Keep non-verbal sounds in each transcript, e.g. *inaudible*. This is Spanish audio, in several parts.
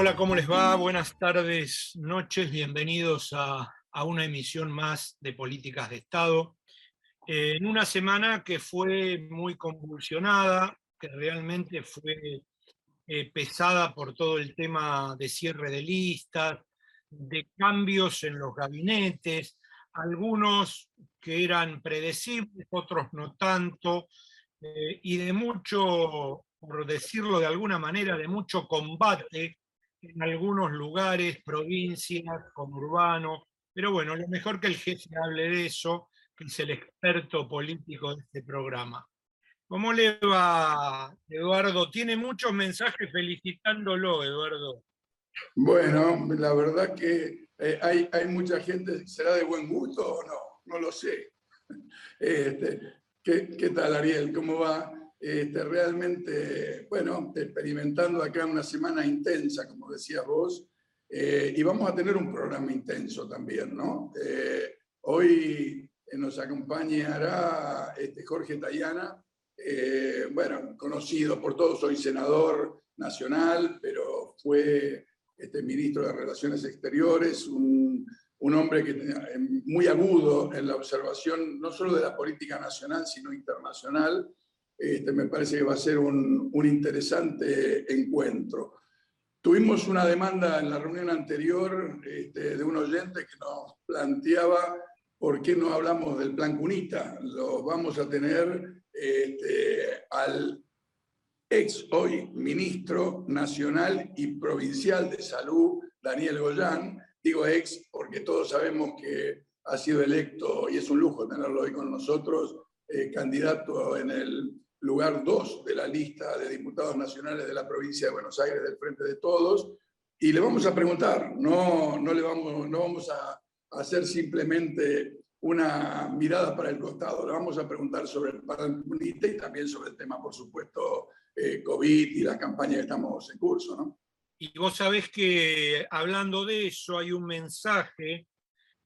Hola, ¿cómo les va? Buenas tardes, noches, bienvenidos a, una emisión más de Políticas de Estado. en una semana que fue muy convulsionada, que realmente fue eh, pesada por todo el tema de cierre de listas, de cambios en los gabinetes, algunos que eran predecibles, otros no tanto, eh, y de mucho, por decirlo de alguna manera, de mucho combate en algunos lugares, provincias, urbano, pero bueno, lo mejor que el jefe hable de eso, que es el experto político de este programa. ¿Cómo le va, Eduardo? Tiene muchos mensajes felicitándolo, Eduardo. Bueno, la verdad que eh, hay, hay, mucha gente, ¿será de buen gusto o no? No lo sé. *laughs* Este, ¿qué, ¿qué, tal, Ariel? ¿Cómo va? Este, realmente, bueno, experimentando acá una semana intensa, como decías vos, eh, y vamos a tener un programa intenso también, ¿no? Eh, hoy nos acompañará este, Jorge Tayana, eh, bueno, conocido por todos, soy senador nacional, pero fue este, ministro de Relaciones Exteriores, un, un hombre que muy agudo en la observación no solo de la política nacional, sino internacional, este, me parece que va a ser un, un, interesante encuentro. Tuvimos una demanda en la reunión anterior este, de un oyente que nos planteaba por qué no hablamos del plan Cunita. Lo vamos a tener este, al ex hoy ministro nacional y provincial de salud, Daniel Goyán. Digo ex porque todos sabemos que ha sido electo, y es un lujo tenerlo hoy con nosotros, eh, candidato en el lugar 2 de la lista de diputados nacionales de la provincia de Buenos Aires del Frente de Todos, y le vamos a preguntar, no, no, le vamos, no vamos a hacer simplemente una mirada para el costado, le vamos a preguntar sobre el Paramunita y también sobre el tema, por supuesto, eh, COVID y la campaña que estamos en curso. ¿no? Y vos sabés que hablando de eso hay un mensaje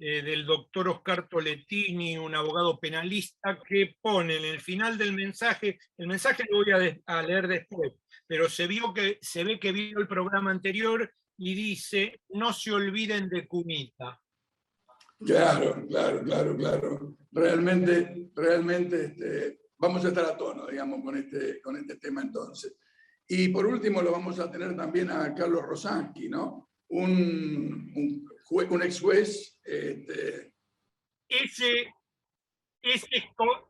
eh, del doctor Oscar Toletini, un abogado penalista, que pone en el final del mensaje, el mensaje lo voy a, leer después, pero se, vio que, se ve que vio el programa anterior y dice, no se olviden de Cunita. Claro, claro, claro, claro. Realmente, realmente este, vamos a estar a tono, digamos, con este, con este tema entonces. Y por último lo vamos a tener también a Carlos Rosansky, ¿no? Un, un un ex juez. Este... Ese, ese,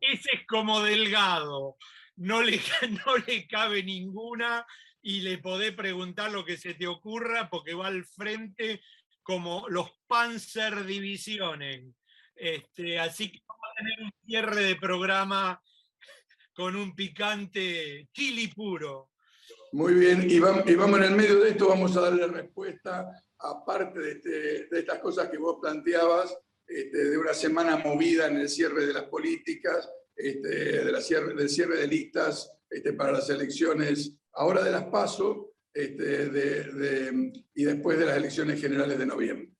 es como delgado, no le, *laughs* no le cabe ninguna y le podés preguntar lo que se te ocurra porque va al frente como los Panzer Divisiones. Este, así que vamos a tener un cierre de programa con un picante chili puro. Muy bien, y vamos, y vamos en el medio de esto, vamos a darle respuesta aparte de, este, de estas cosas que vos planteabas, este, de una semana movida en el cierre de las políticas, este, de la cierre, del cierre de listas este, para las elecciones, ahora de las PASO de, y después de las elecciones generales de noviembre.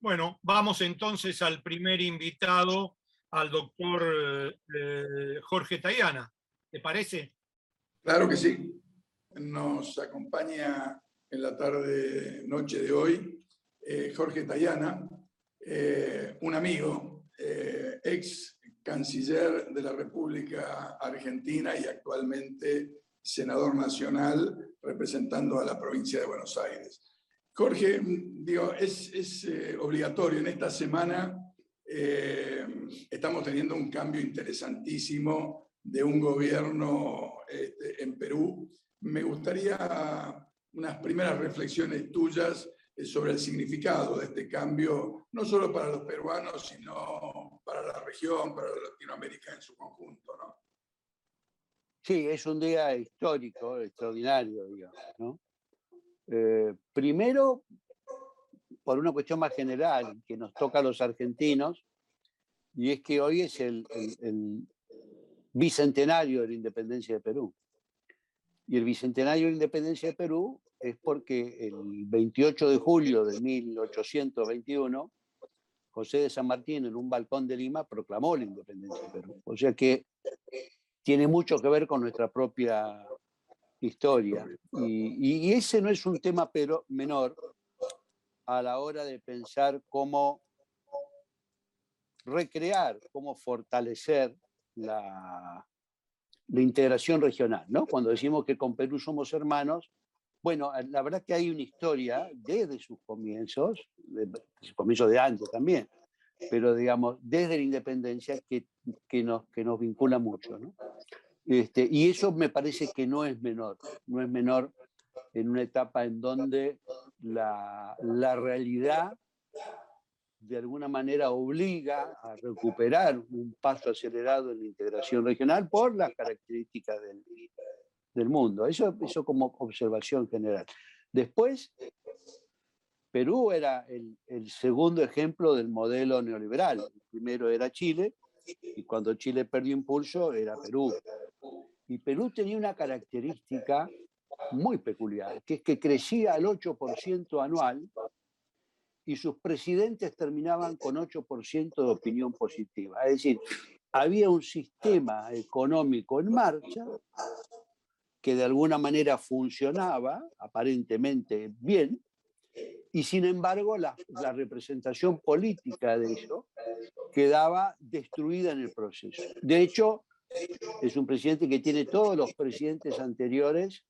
Bueno, vamos entonces al primer invitado, al doctor eh, Jorge Tayana. ¿Te parece? Claro que sí. Nos acompaña en la tarde, noche de hoy, eh, Jorge Tayana, eh, un amigo, eh, ex canciller de la República Argentina y actualmente senador nacional representando a la provincia de Buenos Aires. Jorge, digo, es, obligatorio en esta semana. estamos teniendo un cambio interesantísimo de un gobierno este, en Perú. Me gustaría unas primeras reflexiones tuyas eh, sobre el significado de este cambio, no solo para los peruanos, sino para la región, para Latinoamérica en su conjunto. ¿no? Sí, es un día histórico, extraordinario, digamos. ¿no? Eh, primero, por una cuestión más general que nos toca a los argentinos, y es que hoy es el bicentenario de la independencia de Perú. Y el bicentenario de independencia de Perú es porque el 28 de julio de 1821, José de San Martín en un balcón de Lima proclamó la independencia de Perú. O sea que tiene mucho que ver con nuestra propia historia. Y, ese no es un tema pero menor a la hora de pensar cómo recrear, cómo fortalecer la, la integración regional. ¿no? Cuando decimos que con Perú somos hermanos, bueno, la verdad que hay una historia desde sus comienzos, sus comienzos de antes también, pero digamos, desde la independencia que, que, nos, que nos vincula mucho. ¿no? Este, y eso me parece que no es menor, no es menor en una etapa en donde la, la realidad de alguna manera obliga a recuperar un paso acelerado en la integración regional por las características del, mundo. Eso, eso como observación general. Después, Perú era el, el, segundo ejemplo del modelo neoliberal. El primero era Chile, y cuando Chile perdió impulso era Perú. Y Perú tenía una característica muy peculiar, que es que crecía al 8% anual y sus presidentes terminaban con 8% de opinión positiva. Es decir, había un sistema económico en marcha que de alguna manera funcionaba aparentemente bien, y sin embargo la, representación política de eso quedaba destruida en el proceso. De hecho, es un presidente que tiene todos los presidentes anteriores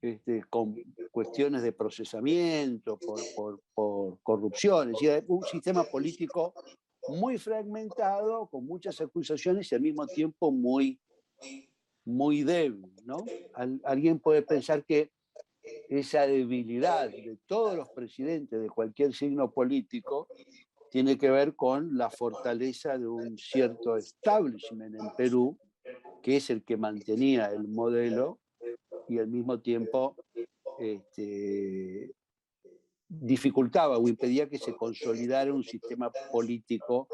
este, con cuestiones de procesamiento, por, corrupción, un sistema político muy fragmentado, con muchas acusaciones y al mismo tiempo muy, muy débil. ¿no? alguien puede pensar que esa debilidad de todos los presidentes de cualquier signo político tiene que ver con la fortaleza de un cierto establishment en Perú, que es el que mantenía el modelo y al mismo tiempo este, dificultaba o impedía que se consolidara un sistema político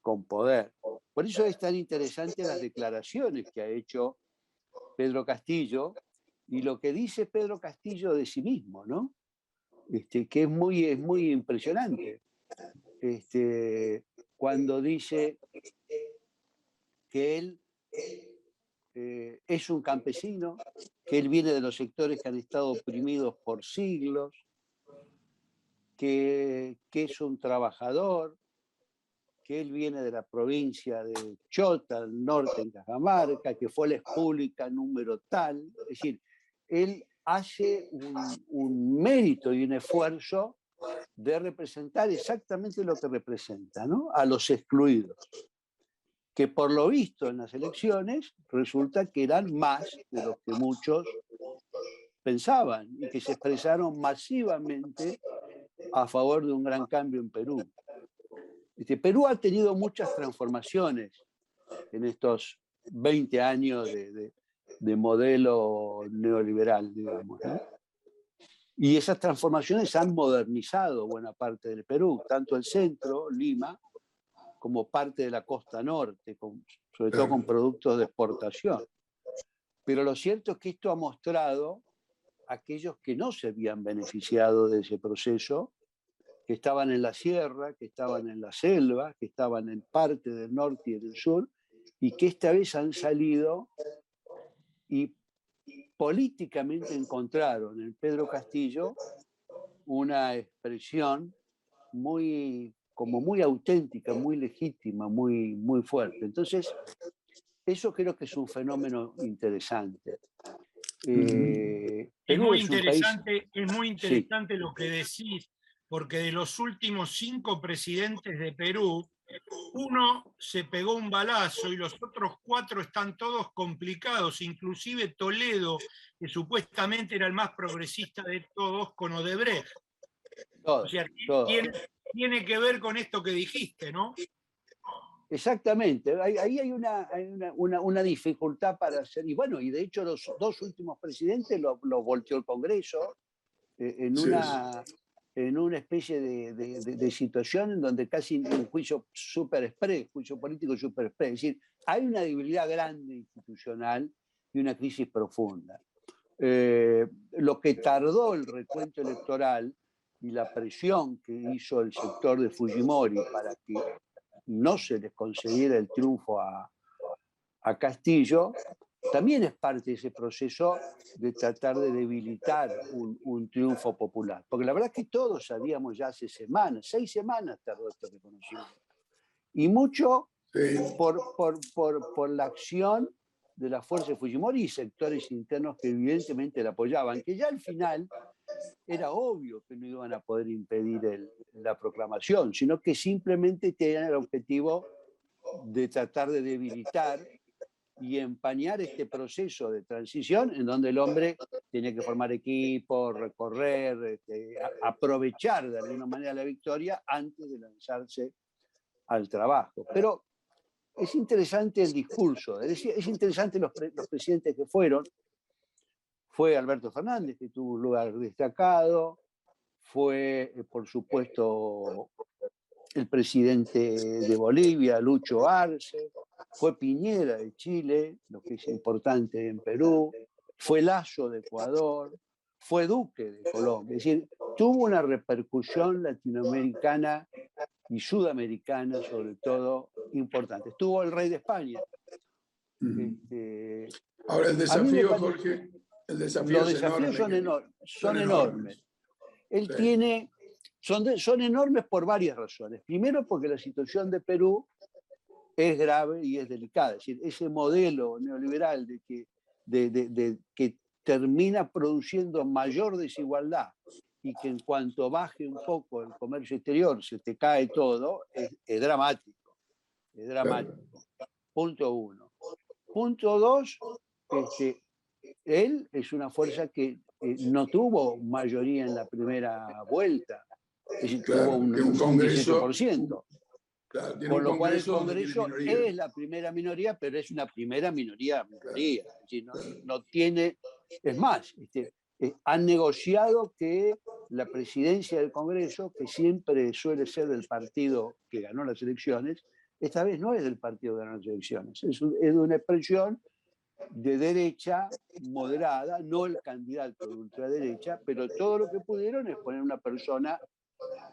con poder. Por eso es tan interesante las declaraciones que ha hecho Pedro Castillo y lo que dice Pedro Castillo de sí mismo, ¿no? Este, que es muy, es muy impresionante este, cuando dice que él eh, es un campesino, que él viene de los sectores que han estado oprimidos por siglos, que, es un trabajador, que él viene de la provincia de Chota, al norte en Cajamarca, que fue la expública número tal. Es decir, él hace un, un mérito y un esfuerzo de representar exactamente lo que representa, ¿no? A los excluidos, que por lo visto en las elecciones resulta que eran más de lo que muchos pensaban y que se expresaron masivamente a favor de un gran cambio en Perú. Este, Perú ha tenido muchas transformaciones en estos 20 años de, de modelo neoliberal, digamos. ¿no? Y esas transformaciones han modernizado buena parte del Perú, tanto el centro, Lima, como parte de la costa norte, sobre todo con productos de exportación. Pero lo cierto es que esto ha mostrado a aquellos que no se habían beneficiado de ese proceso, que estaban en la sierra, que estaban en la selva, que estaban en parte del norte y del sur, y que esta vez han salido y políticamente encontraron en Pedro Castillo una expresión muy, como muy auténtica, muy legítima, muy, muy fuerte. Entonces, eso creo que es un fenómeno interesante. Eh, es, muy interesante es muy interesante lo que decís, porque de los últimos cinco presidentes de Perú, uno se pegó un balazo y los otros cuatro están todos complicados, inclusive Toledo, que supuestamente era el más progresista de todos, con Odebrecht. o sea, tiene, que ver con esto que dijiste, ¿no? Exactamente, ahí hay una, una, dificultad para hacer, y bueno, y de hecho los dos últimos presidentes lo, volteó el Congreso eh, en una en una especie de, situación en donde casi un juicio super express, juicio político super express. Es decir, hay una debilidad grande institucional y una crisis profunda. Eh, lo que tardó el recuento electoral y la presión que hizo el sector de Fujimori para que no se les concediera el triunfo a, a Castillo, también es parte de ese proceso de tratar de debilitar un, triunfo popular. Porque la verdad es que todos sabíamos ya hace semanas, seis semanas tardó este reconocimiento. Y mucho por, por, por, por, la acción de la fuerza de Fujimori y sectores internos que evidentemente la apoyaban, que ya al final era obvio que no iban a poder impedir la proclamación, sino que simplemente tenían el objetivo de tratar de debilitar y empañar este proceso de transición en donde el hombre tiene que formar equipo, recorrer, este, aprovechar de alguna manera la victoria antes de lanzarse al trabajo. Pero es interesante el discurso, es, es interesante los, los presidentes que fueron. Fue Alberto Fernández, que tuvo un lugar destacado, fue, eh, por supuesto, el presidente de Bolivia, Lucho Arce, fue Piñera de Chile, lo que es importante en Perú, fue Lazo de Ecuador, fue Duque de Colombia. Es decir, tuvo una repercusión latinoamericana y sudamericana, sobre todo, importante. Estuvo el rey de España. Este, Ahora el desafío, Jorge, el desafío los desafíos son, enormes. Él tiene son, enormes por varias razones. Primero, porque la situación de Perú es grave y es delicada. Es decir, ese modelo neoliberal de que, de, que termina produciendo mayor desigualdad y que en cuanto baje un poco el comercio exterior se te cae todo, es, dramático. Es dramático. Punto uno. Punto dos, este, él es una fuerza que eh, no tuvo mayoría en la primera vuelta. Tuvo un, un, congreso, Con lo cual el Congreso es la primera minoría, pero es una primera minoría, minoría. no, tiene, es más, este, eh, han negociado que la presidencia del Congreso, que siempre suele ser del partido que ganó las elecciones, esta vez no es del partido que ganó las elecciones, es, es una expresión de derecha moderada, no el candidato de ultraderecha, pero todo lo que pudieron es poner una persona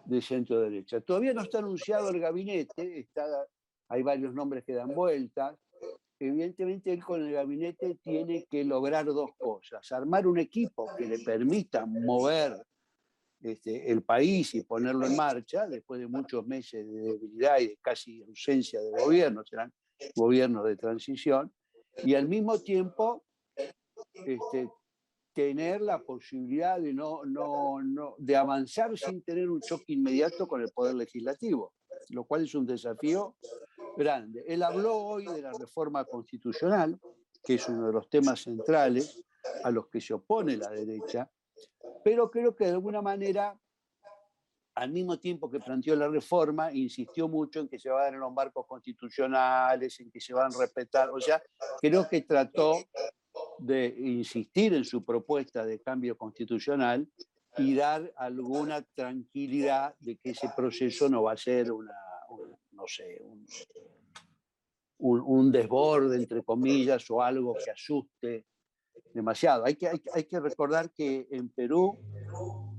de centro derecha. Todavía no está anunciado el gabinete, está, hay varios nombres que dan vueltas. Evidentemente él con el gabinete tiene que lograr dos cosas, armar un equipo que le permita mover este, el país y ponerlo en marcha después de muchos meses de debilidad y de casi ausencia de gobierno, serán gobiernos de transición, y al mismo tiempo este, tener la posibilidad de, no, no, no, de avanzar sin tener un choque inmediato con el Poder Legislativo, lo cual es un desafío grande. Él habló hoy de la reforma constitucional, que es uno de los temas centrales a los que se opone la derecha, pero creo que de alguna manera, al mismo tiempo que planteó la reforma, insistió mucho en que se va a los marcos constitucionales, en que se van a respetar, o sea, creo que trató de insistir en su propuesta de cambio constitucional y dar alguna tranquilidad de que ese proceso no va a ser una, no sé, un, un, desborde, entre comillas, o algo que asuste demasiado. Hay, que recordar que en Perú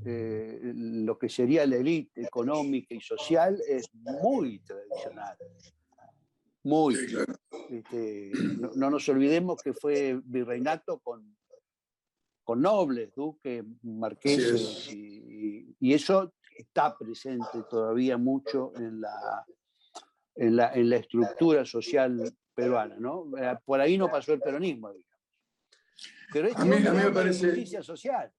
eh, lo que sería la élite económica y social es muy tradicional muy. Este, no, nos olvidemos que fue virreinato con, con nobles, duques, marqueses, y, eso está presente todavía mucho en la, en la, en la estructura social peruana. ¿no? Eh, por ahí no pasó el peronismo, digamos. Pero es a mí, a mí me parece justicia social.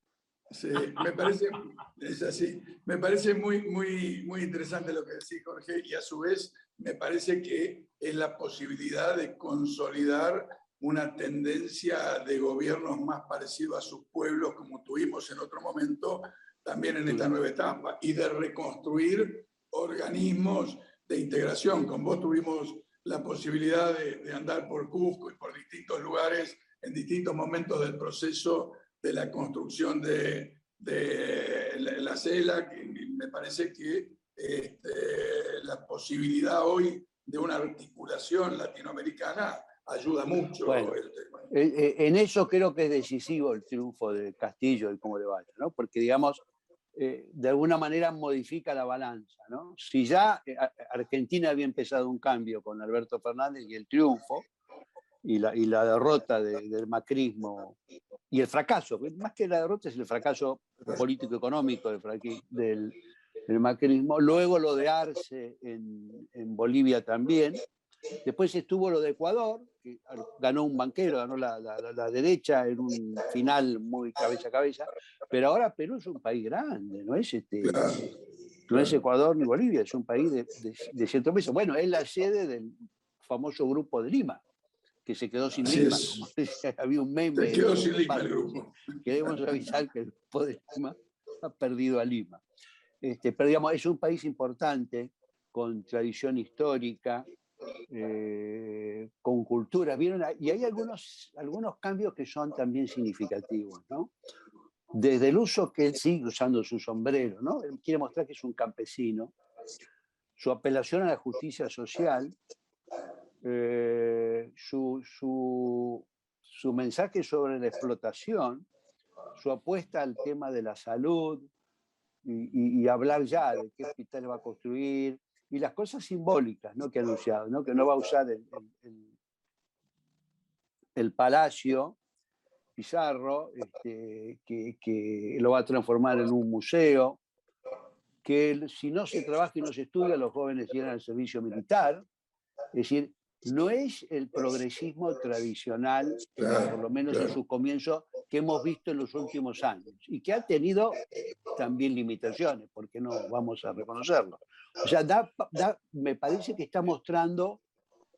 Sí, me parece, es así. Me parece muy, muy, muy interesante lo que decís, Jorge, y a su vez me parece que es la posibilidad de consolidar una tendencia de gobiernos más parecidos a sus pueblos, como tuvimos en otro momento, también en esta nueva etapa, y de reconstruir organismos de integración. Con vos tuvimos la posibilidad de, de andar por Cusco y por distintos lugares en distintos momentos del proceso de la construcción de, de la, CELA, que me parece que este, la posibilidad hoy de una articulación latinoamericana ayuda mucho. Eh, eh, en eso creo que es decisivo el triunfo de Castillo y cómo le vaya, ¿no? porque digamos, eh, de alguna manera modifica la balanza. ¿no? Si ya Argentina había empezado un cambio con Alberto Fernández y el triunfo, y la, y la derrota del macrismo y el fracaso, más que la derrota es el fracaso político-económico del, del, macrismo, luego lo de Arce en, en, Bolivia también, después estuvo lo de Ecuador, que ganó un banquero, ganó la, la, derecha en un final muy cabeza a cabeza, pero ahora Perú es un país grande, no es, este, no es Ecuador ni Bolivia, es un país de, de, de cierto peso. Bueno, es la sede del famoso grupo de Lima que se quedó sin Lima. *laughs* había un meme. Se quedó sin Lima el grupo. Queremos avisar que el Lima ha perdido a Lima. Este, pero digamos, es un país importante, con tradición histórica, eh, con cultura. ¿Vieron? Y hay algunos, algunos cambios que son también significativos. ¿no? Desde el uso que él sigue usando su sombrero, ¿no? él quiere mostrar que es un campesino, su apelación a la justicia social, eh, su, su, mensaje sobre la explotación, su apuesta al tema de la salud y, hablar ya de qué hospital va a construir y las cosas simbólicas ¿no? que ha anunciado, ¿no? que no va a usar el, el, palacio Pizarro, este, que, que, lo va a transformar en un museo, que si no se trabaja y no se estudia, los jóvenes llegan al servicio militar. Es decir, no es el progresismo tradicional, por lo menos en su comienzo, que hemos visto en los últimos años y que ha tenido también limitaciones, porque no vamos a reconocerlo. O sea, me parece que está mostrando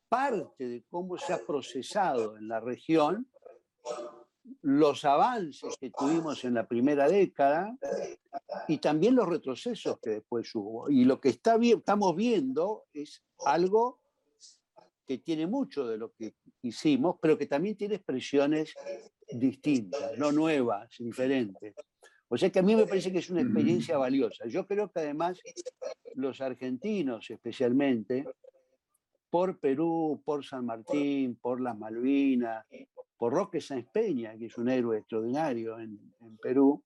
parte de cómo se ha procesado en la región los avances que tuvimos en la primera década y también los retrocesos que después hubo. Y lo que está estamos viendo es algo que tiene mucho de lo que hicimos, pero que también tiene expresiones distintas, no nuevas, diferentes. O sea que a mí me parece que es una experiencia valiosa. Yo creo que además los argentinos especialmente, por Perú, por San Martín, por las Malvinas, por Roque Sáenz Peña, que es un héroe extraordinario en, en Perú,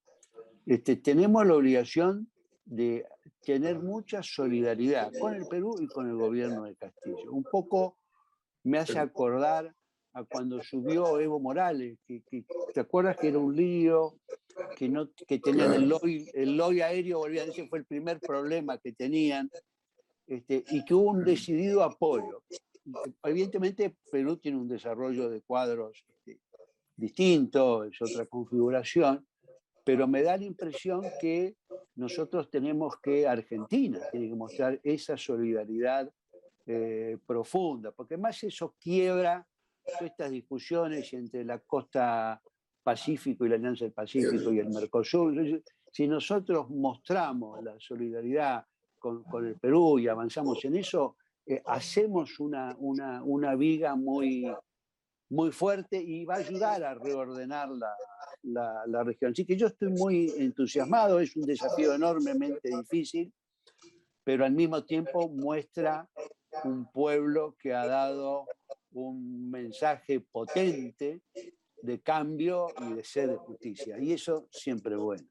este, tenemos la obligación de tener mucha solidaridad con el Perú y con el gobierno de Castillo. Un poco me hace acordar a cuando subió Evo Morales, que, ¿te acuerdas que era un lío? Que, no, que tenían el lobby, el lobby aéreo, volvían, ese fue el primer problema que tenían, este, y que hubo un decidido apoyo. Evidentemente Perú tiene un desarrollo de cuadros este, distinto, es otra configuración, pero me da la impresión que nosotros tenemos que, Argentina tiene que mostrar esa solidaridad eh, profunda, porque más eso quiebra todas estas discusiones entre la costa Pacífico y la Alianza del Pacífico y el Mercosur. Si nosotros mostramos la solidaridad con, el Perú y avanzamos en eso, eh, hacemos una, una, una, viga muy, muy fuerte y va a ayudar a reordenar la, la, la, región. Así que yo estoy muy entusiasmado, es un desafío enormemente difícil, pero al mismo tiempo muestra un pueblo que ha dado un mensaje potente de cambio y de sed de justicia. Y eso siempre es bueno.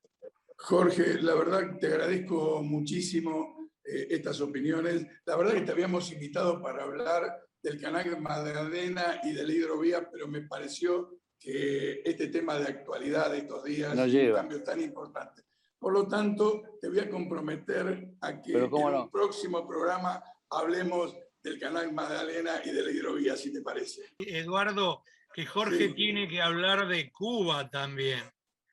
Jorge, la verdad te agradezco muchísimo eh, estas opiniones. La verdad que te habíamos invitado para hablar del canal Magdalena y de la hidrovía, pero me pareció que este tema de actualidad de estos días es un cambio tan importante. Por lo tanto, te voy a comprometer a que en el próximo programa hablemos del canal Magdalena y de la hidrovía, si te parece. Eduardo, que Jorge tiene que hablar de Cuba también.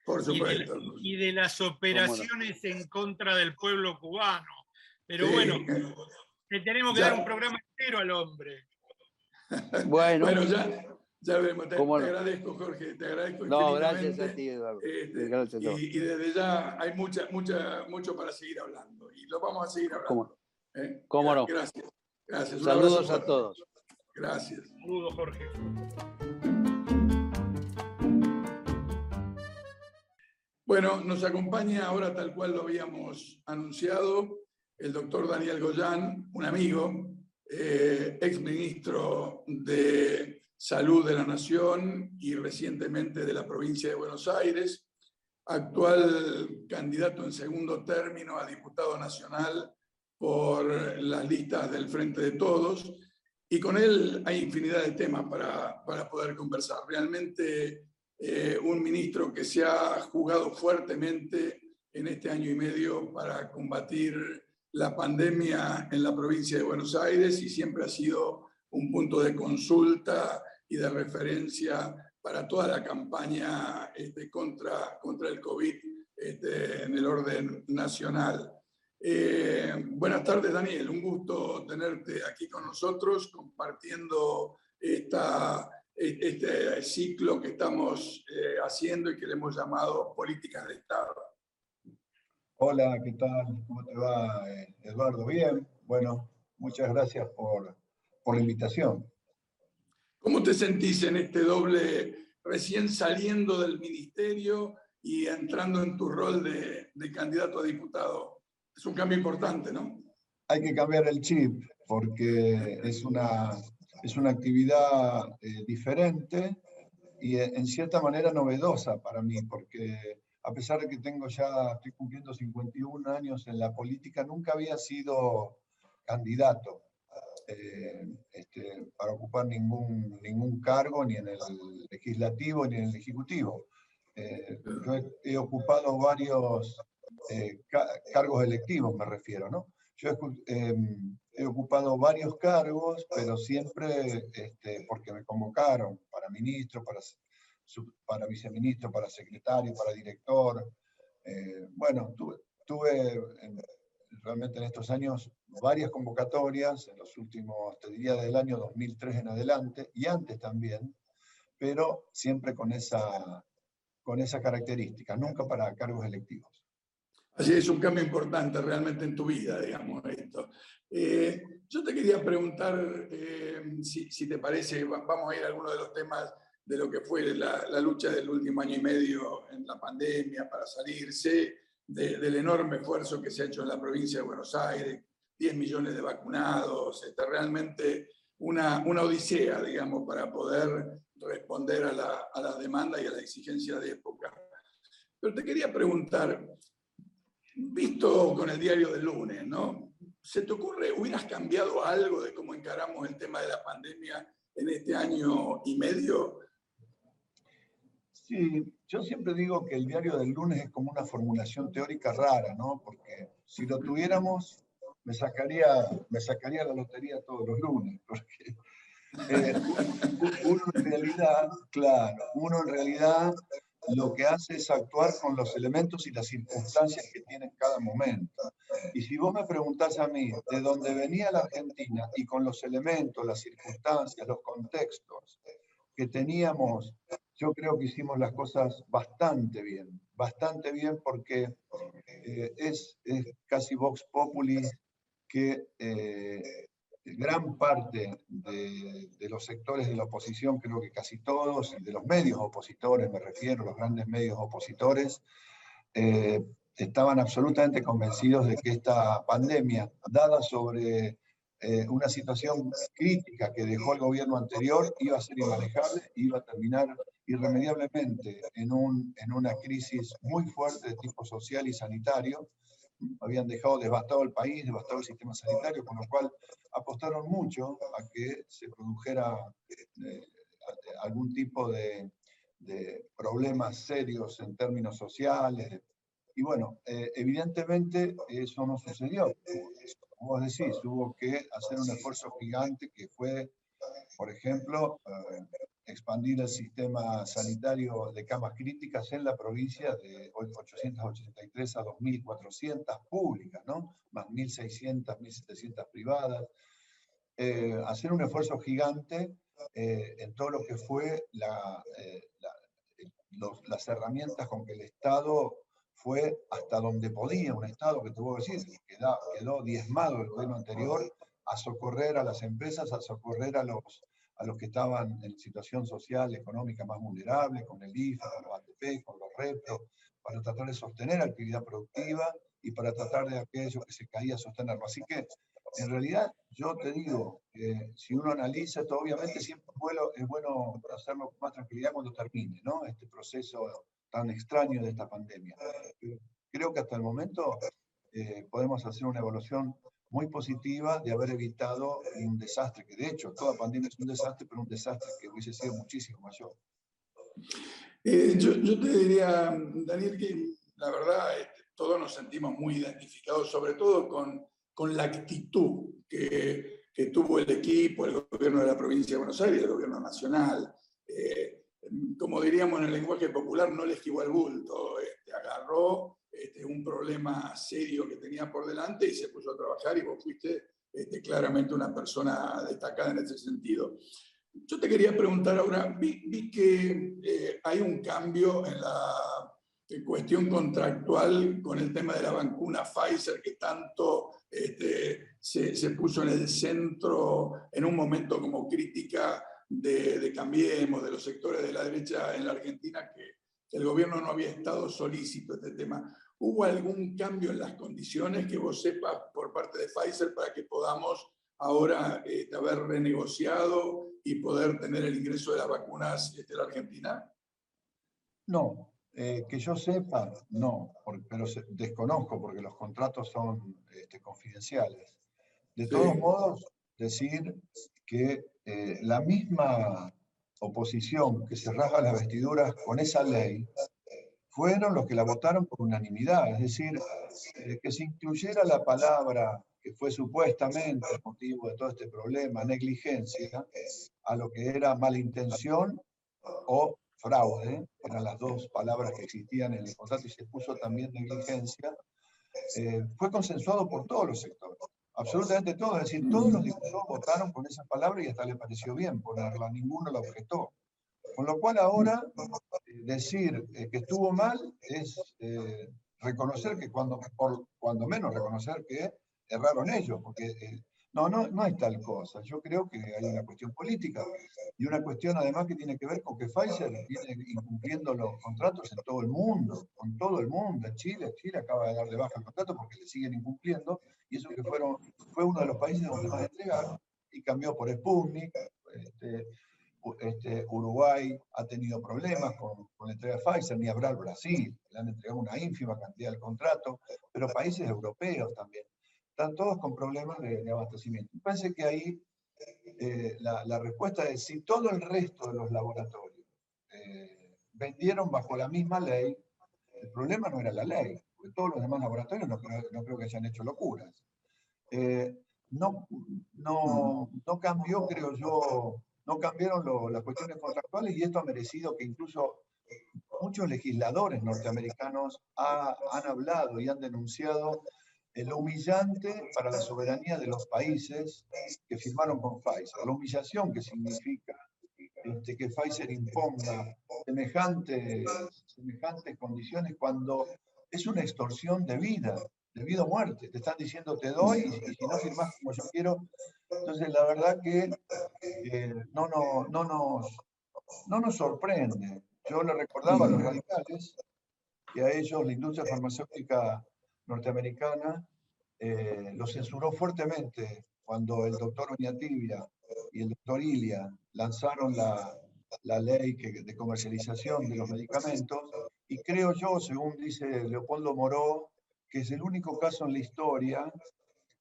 Por supuesto. Y de, las operaciones en contra del pueblo cubano. Pero bueno, le tenemos que dar un programa entero al hombre. *laughs* Bueno, bueno ya, ya vemos. Te, agradezco, Jorge. Te agradezco. No, gracias a ti, Eduardo. Este, y, desde ya hay mucha, mucha, mucho para seguir hablando. Y lo vamos a seguir hablando. ¿Cómo, ¿Eh? ¿Cómo no? Gracias. Gracias. Saludos a todos. Gracias. Saludos, Jorge. Bueno, nos acompaña ahora, tal cual lo habíamos anunciado, el doctor Daniel Goyán, un amigo, eh, ex ministro de Salud de la Nación y recientemente de la provincia de Buenos Aires, actual candidato en segundo término a diputado nacional por las listas del Frente de Todos y con él hay infinidad de temas para, para poder conversar. Realmente eh, un ministro que se ha jugado fuertemente en este año y medio para combatir la pandemia en la provincia de Buenos Aires y siempre ha sido un punto de consulta y de referencia para toda la campaña este, contra, contra el COVID este, en el orden nacional. Eh, buenas tardes, Daniel. Un gusto tenerte aquí con nosotros compartiendo esta, este ciclo que estamos eh, haciendo y que le hemos llamado Políticas de Estado. Hola, ¿qué tal? ¿Cómo te va, Eduardo? Bien. Bueno, muchas gracias por, por la invitación. ¿Cómo te sentís en este doble, recién saliendo del ministerio y entrando en tu rol de, de candidato a diputado? Es un cambio importante, ¿no? Hay que cambiar el chip porque es una, es una actividad eh, diferente y eh, en cierta manera novedosa para mí, porque a pesar de que tengo ya, estoy cumpliendo 51 años en la política, nunca había sido candidato eh, este, para ocupar ningún, ningún cargo, ni en el legislativo, ni en el ejecutivo. yo he, ocupado varios eh, cargos electivos me refiero, ¿no? Yo em, he ocupado varios cargos, pero siempre este, porque me convocaron para ministro, para, para viceministro, para secretario, para director. Eh, bueno, tuve, tuve realmente en estos años varias convocatorias, en los últimos, te diría del año 2003 en adelante, y antes también, pero siempre con esa, con esa característica, nunca para cargos electivos. Así es un cambio importante realmente en tu vida, digamos, esto. Eh, yo te quería preguntar, eh, si, te parece, vamos a ir a alguno de los temas de lo que fue la, lucha del último año y medio en la pandemia para salirse, del enorme esfuerzo que se ha hecho en la provincia de Buenos Aires, 10 millones de vacunados, está realmente una, una odisea, digamos, para poder responder a la, a la demanda y a la exigencia de época. Pero te quería preguntar, visto con el diario del lunes, ¿no? ¿Se te ocurre, hubieras cambiado algo de cómo encaramos el tema de la pandemia en este año y medio? Sí, yo siempre digo que el diario del lunes es como una formulación teórica rara, ¿no? Porque si lo tuviéramos, me sacaría, me sacaría la lotería todos los lunes, porque eh, uno en realidad, claro, uno en realidad lo que hace es actuar con los elementos y las circunstancias que tiene en cada momento. Y si vos me preguntás a mí de dónde venía la Argentina y con los elementos, las circunstancias, los contextos que teníamos, yo creo que hicimos las cosas bastante bien, bastante bien porque eh, es, casi Vox Populi que eh, gran parte de, los sectores de la oposición, creo que casi todos, de los medios opositores, me refiero, los grandes medios opositores, eh, estaban absolutamente convencidos de que esta pandemia, dada sobre eh, una situación crítica que dejó el gobierno anterior, iba a ser inmanejable, iba a terminar irremediablemente en, un, en una crisis muy fuerte de tipo social y sanitario, habían dejado devastado el país, devastado el sistema sanitario, con lo cual apostaron mucho a que se produjera eh, algún tipo de, problemas serios en términos sociales. Y bueno, eh, evidentemente eso no sucedió. Como vos decís, hubo que hacer un esfuerzo gigante que fue, por ejemplo, eh, expandir el sistema sanitario de camas críticas en la provincia de 883 a 2.400 públicas, ¿no? más 1.600, 1.700 privadas. Eh, hacer un esfuerzo gigante eh, en todo lo que fue eh, las herramientas con que el Estado fue hasta donde podía, un Estado que tuvo que decir, quedó, quedó diezmado el gobierno anterior a socorrer a las empresas, a socorrer a los a los que estaban en situación social, económica más vulnerable, con el IFA, con los ATP, con los REPRO, para tratar de sostener actividad productiva y para tratar de aquello que se caía sostenerlo. Así que, en realidad, yo te digo, que si uno analiza esto, obviamente siempre es bueno hacerlo con más tranquilidad cuando termine, ¿no? Este proceso tan extraño de esta pandemia. Creo que hasta el momento eh, podemos hacer una evaluación muy positiva de haber evitado un desastre, que de hecho toda pandemia es un desastre, pero un desastre que hubiese sido muchísimo mayor. Eh, yo, yo, te diría, Daniel, que la verdad este, todos nos sentimos muy identificados, sobre todo con, con la actitud que, que, tuvo el equipo, el gobierno de la provincia de Buenos Aires, el gobierno nacional. Eh, como diríamos en el lenguaje popular, no le esquivó el bulto, este, agarró este, un problema serio que tenía por delante y se puso a trabajar y vos fuiste este, claramente una persona destacada en ese sentido. Yo te quería preguntar ahora, vi, que eh, hay un cambio en la cuestión contractual con el tema de la vacuna Pfizer que tanto este, se, se, puso en el centro en un momento como crítica de, de, Cambiemos, de los sectores de la derecha en la Argentina, que, el gobierno no había estado solícito a este tema. ¿Hubo algún cambio en las condiciones que vos sepas por parte de Pfizer para que podamos ahora este, haber renegociado y poder tener el ingreso de las vacunas de la Argentina? No, eh, que yo sepa, no, pero desconozco porque los contratos son este, confidenciales. De todos modos, decir que eh, la misma oposición que se rasga las vestiduras con esa ley fueron los que la votaron por unanimidad, es decir, eh, que se incluyera la palabra que fue supuestamente el motivo de todo este problema, negligencia, a lo que era malintención o fraude, eran las dos palabras que existían en el contrato y se puso también negligencia, eh, fue consensuado por todos los sectores, absolutamente todos, es decir, todos los diputados votaron con esa palabra y hasta le pareció bien ponerla, ninguno la objetó. Con lo cual ahora eh, decir eh, que estuvo mal es reconocer que cuando, por, cuando menos reconocer que erraron ellos, porque no, no, no es tal cosa. Yo creo que hay una cuestión política y una cuestión además que tiene que ver con que Pfizer viene incumpliendo los contratos en todo el mundo, con todo el mundo, en Chile. Chile acaba de darle baja el contrato porque le siguen incumpliendo y eso que fueron, fue uno de los países donde más entregaron y cambió por Sputnik. Este, este, Uruguay ha tenido problemas con, la entrega de Pfizer, ni el Brasil, le han entregado una ínfima cantidad del contrato, pero países europeos también están todos con problemas de, abastecimiento. Parece que ahí eh, la, respuesta es si todo el resto de los laboratorios eh, vendieron bajo la misma ley, el problema no era la ley, porque todos los demás laboratorios no creo, no creo que hayan hecho locuras. Eh, no, no, no, cambió, creo yo, no cambiaron las cuestiones contractuales y esto ha merecido que incluso muchos legisladores norteamericanos han hablado y han denunciado lo humillante para la soberanía de los países que firmaron con Pfizer, la humillación que significa este, que Pfizer imponga semejantes, semejantes condiciones cuando es una extorsión de vida, de vida o muerte. Te están diciendo te doy y, si no firmas como yo quiero. Entonces, la verdad que eh, no, no, no, nos, no nos sorprende. Yo le recordaba a los radicales que a ellos la industria farmacéutica norteamericana eh, lo censuró fuertemente cuando el doctor Oñatibia y el doctor Ilia lanzaron la, la ley que, de comercialización de los medicamentos. Y creo yo, según dice Leopoldo Moró, que es el único caso en la historia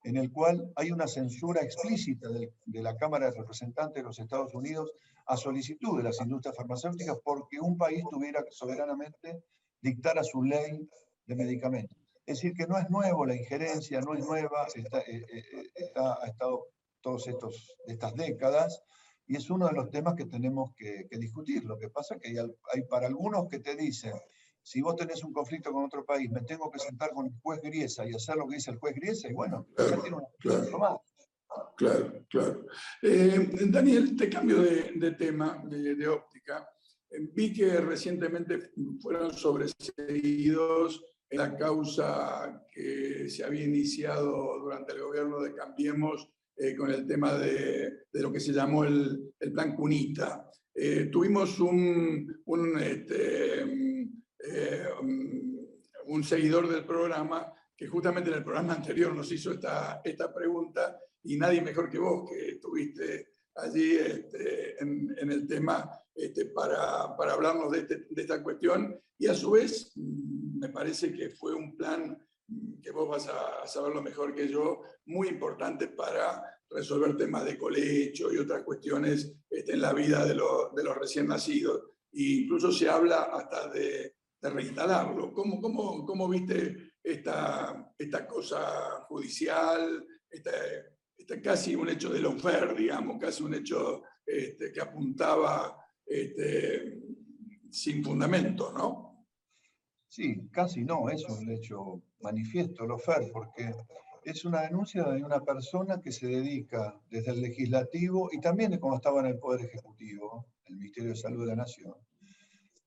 en el cual hay una censura explícita de, la Cámara de Representantes de los Estados Unidos a solicitud de las industrias farmacéuticas porque un país tuviera soberanamente dictar a su ley de medicamentos. Es decir, que no es nuevo la injerencia, no es nueva, está, eh, eh, eh, ha estado todas estas décadas y es uno de los temas que tenemos que, discutir. Lo que pasa es que hay, para algunos que te dicen, si vos tenés un conflicto con otro país, me tengo que sentar con el juez Griesa y hacer lo que dice el juez Griesa, y bueno, ya tiene un más. Claro, claro. Daniel, te cambio de, tema, de, de óptica. vi que recientemente fueron sobreseídos la causa que se había iniciado durante el gobierno de Cambiemos eh, con el tema de, de, lo que se llamó el, el plan Cunita. Eh, tuvimos un, un, este, eh, un, seguidor del programa que justamente en el programa anterior nos hizo esta, esta pregunta y nadie mejor que vos que estuviste allí este, en, en, el tema este, para, para hablarnos de, este, de esta cuestión y a su vez me parece que fue un plan que vos vas a saberlo mejor que yo, muy importante para resolver temas de colecho y otras cuestiones este, en la vida de, de, los recién nacidos. E incluso se habla hasta de, de reinstalarlo. ¿Cómo, cómo, cómo viste esta, esta cosa judicial, este, casi un hecho de Lofer, digamos, casi un hecho este, que apuntaba este, sin fundamento, ¿no? Sí, casi no, es un hecho manifiesto, Lofer, porque es una denuncia de una persona que se dedica desde el legislativo y también de cuando estaba en el Poder Ejecutivo, el Ministerio de Salud de la Nación,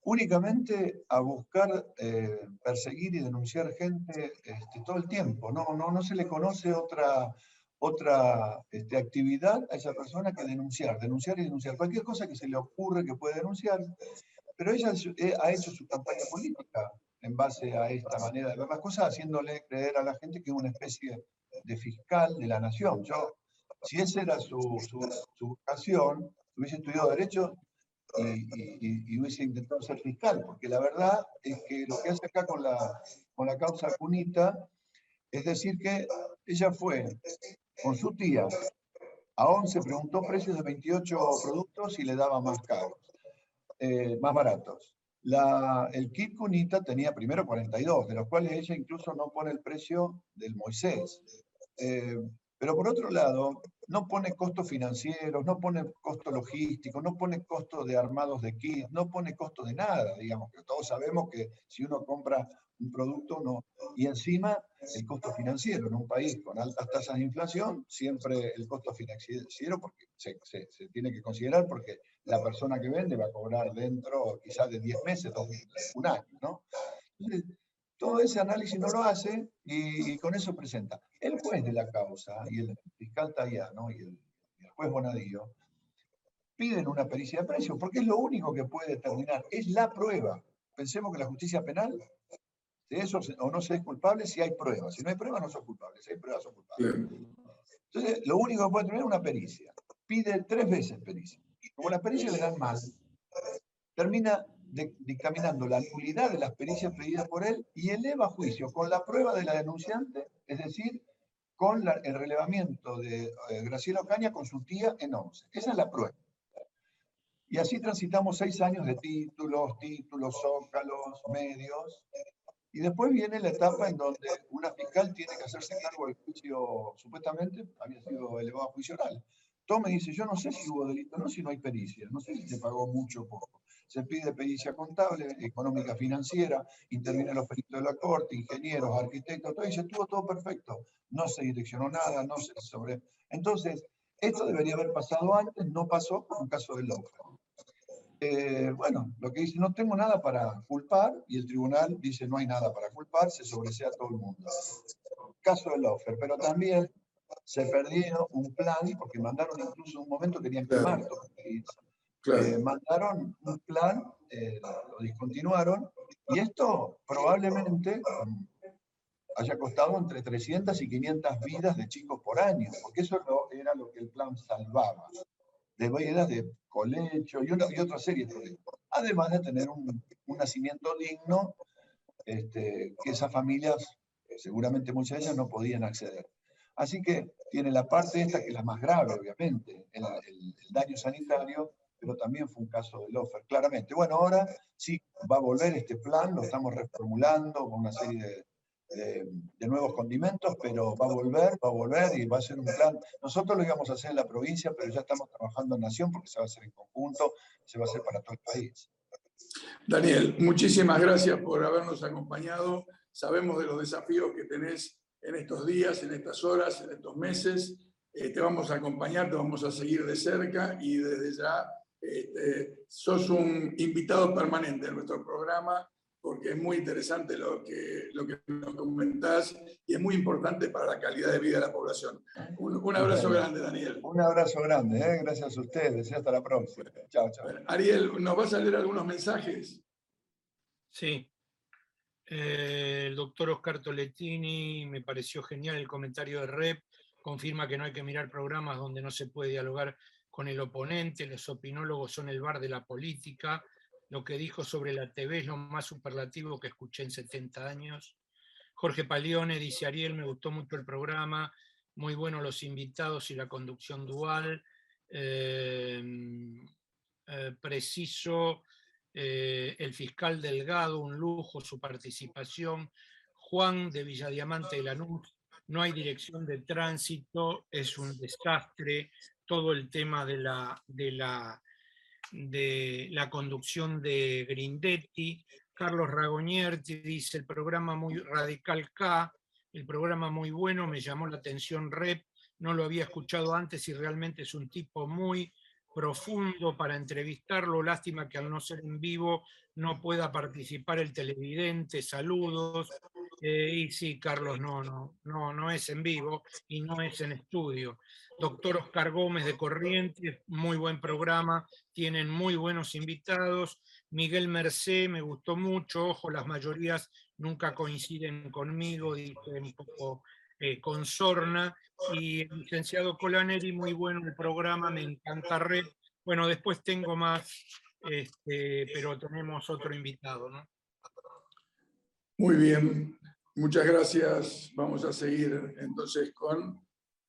únicamente a buscar eh, perseguir y denunciar gente este, todo el tiempo. No, no, no se le conoce otra, otra este, actividad a esa persona que denunciar, denunciar y denunciar. Cualquier cosa que se le ocurre que puede denunciar, pero ella eh, ha hecho su campaña política en base a esta manera de ver las cosas, haciéndole creer a la gente que es una especie de fiscal de la nación. Yo, si esa era su, su, su vocación, hubiese estudiado Derecho, y, hubiese intentado ser fiscal, porque la verdad es que lo que hace acá con la, con la causa Cunita es decir que ella fue con su tía a 11, preguntó precios de 28 productos y le daba más caros, eh, más baratos. El kit Cunita tenía primero 42, de los cuales ella incluso no pone el precio del Moisés. Eh, pero por otro lado, no pone costos financieros, no pone costo logístico, no pone costo de armados de kits, no pone costo de nada, digamos, que todos sabemos que si uno compra un producto, no. Y encima, el costo financiero en un país con altas tasas de inflación, siempre el costo financiero porque se, tiene que considerar porque la persona que vende va a cobrar dentro quizás de 10 meses, dos, un año, ¿no? Todo ese análisis no lo hace y, con eso presenta. El juez de la causa y el fiscal Tayano y el, juez Bonadío piden una pericia de precio porque es lo único que puede determinar, es la prueba. Pensemos que la justicia penal, de eso o no se es culpable si hay pruebas. Si no hay pruebas, no son culpables. Si hay pruebas, son culpables. Entonces, lo único que puede tener es una pericia. Pide tres veces pericia. Como la pericia le dan mal, termina dictaminando la nulidad de las pericias pedidas por él y eleva juicio con la prueba de la denunciante, es decir, con el relevamiento de eh, Graciela Ocaña con su tía en 11. Esa es la prueba. Y así transitamos seis años de títulos, títulos, zócalos, medios. Y después viene la etapa en donde una fiscal tiene que hacerse cargo del juicio, supuestamente había sido elevado a juicio oral. Tome dice, yo no sé si hubo delito, no si no hay pericia, no sé si se pagó mucho o poco se pide pericia contable, económica financiera, intervienen los peritos de la corte, ingenieros, arquitectos, todo, y se estuvo todo perfecto. No se direccionó nada, no se sobre... Entonces, esto debería haber pasado antes, no pasó con caso de Lofer. Eh, bueno, lo que dice, no tengo nada para culpar, y el tribunal dice, no hay nada para culpar, se sobresea todo el mundo. Caso de Lofer, pero también se perdió un plan, porque mandaron incluso un momento, querían quemar todo eh, mandaron un plan, eh, lo discontinuaron, y esto probablemente mm, haya costado entre 300 y 500 vidas de chicos por año, porque eso era lo que el plan salvaba, de vidas de colecho y, una, y otra serie de problemas. Además de tener un, un nacimiento digno, este, que esas familias, seguramente muchas de ellas no podían acceder. Así que tiene la parte esta que es la más grave, obviamente, el, el daño sanitario, pero también fue un caso de Lofer, claramente. Bueno, ahora sí va a volver este plan, lo estamos reformulando con una serie de, nuevos condimentos, pero va a volver, va a volver y va a ser un plan. Nosotros lo íbamos a hacer en la provincia, pero ya estamos trabajando en Nación porque se va a hacer en conjunto, se va a hacer para todo el país. Daniel, muchísimas gracias por habernos acompañado. Sabemos de los desafíos que tenés en estos días, en estas horas, en estos meses. Eh, te vamos a acompañar, te vamos a seguir de cerca y desde ya este, sos un invitado permanente en nuestro programa porque es muy interesante lo que, lo que nos comentás y es muy importante para la calidad de vida de la población. Un, abrazo grande, Daniel. Un abrazo grande, ¿eh? gracias a ustedes. Hasta la próxima. Chao, chao. Ariel, ¿nos vas a leer algunos mensajes? Sí. Eh, el doctor Oscar Toletini, me pareció genial el comentario de REP, confirma que no hay que mirar programas donde no se puede dialogar con el oponente, los opinólogos son el bar de la política, lo que dijo sobre la TV es lo más superlativo que escuché en 70 años. Jorge Palione dice, Ariel, me gustó mucho el programa, muy bueno los invitados y la conducción dual. Em, eh, preciso, eh, el fiscal Delgado, un lujo su participación. Juan de Villadiamante de Lanús, no hay dirección de tránsito, es un desastre. Todo el tema de la, de la, de la conducción de Grindetti. Carlos Ragonier dice el programa muy radical K, el programa muy bueno, me llamó la atención Rep, no lo había escuchado antes y realmente es un tipo muy profundo para entrevistarlo. Lástima que al no ser en vivo no pueda participar el televidente. Saludos. Eh, y sí, Carlos, no, no, no, no es en vivo y no es en estudio. Doctor Oscar Gómez de Corrientes, muy buen programa, tienen muy buenos invitados. Miguel Mercé, me gustó mucho, ojo, las mayorías nunca coinciden conmigo, dice un poco eh, con Sorna. Y el licenciado Colaneri, muy bueno el programa, me encanta Red. Bueno, después tengo más, este, pero tenemos otro invitado, ¿no? Muy bien, muchas gracias. Vamos a seguir entonces con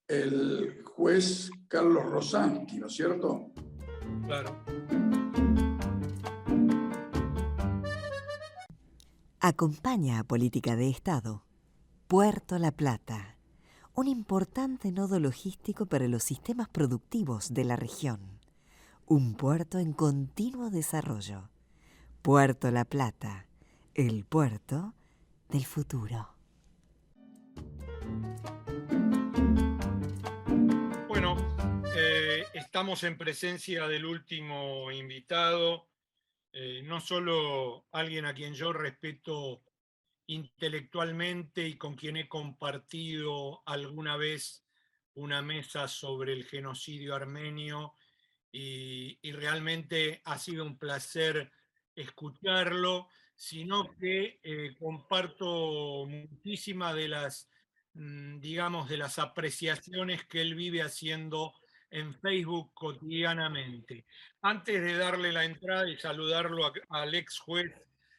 el juez Carlos Rosanqui, ¿no es cierto? Claro. Acompaña a Política de Estado. Puerto La Plata, un importante nodo logístico para los sistemas productivos de la región. Un puerto en continuo desarrollo. Puerto La Plata, el puerto del futuro. Bueno, eh, estamos en presencia del último invitado, eh, no solo alguien a quien yo respeto intelectualmente y con quien he compartido alguna vez una mesa sobre el genocidio armenio y, realmente ha sido un placer escucharlo, sino que eh, comparto muchísimas de las, mm, digamos, de las apreciaciones que él vive haciendo en Facebook cotidianamente. Antes de darle la entrada y saludarlo al ex juez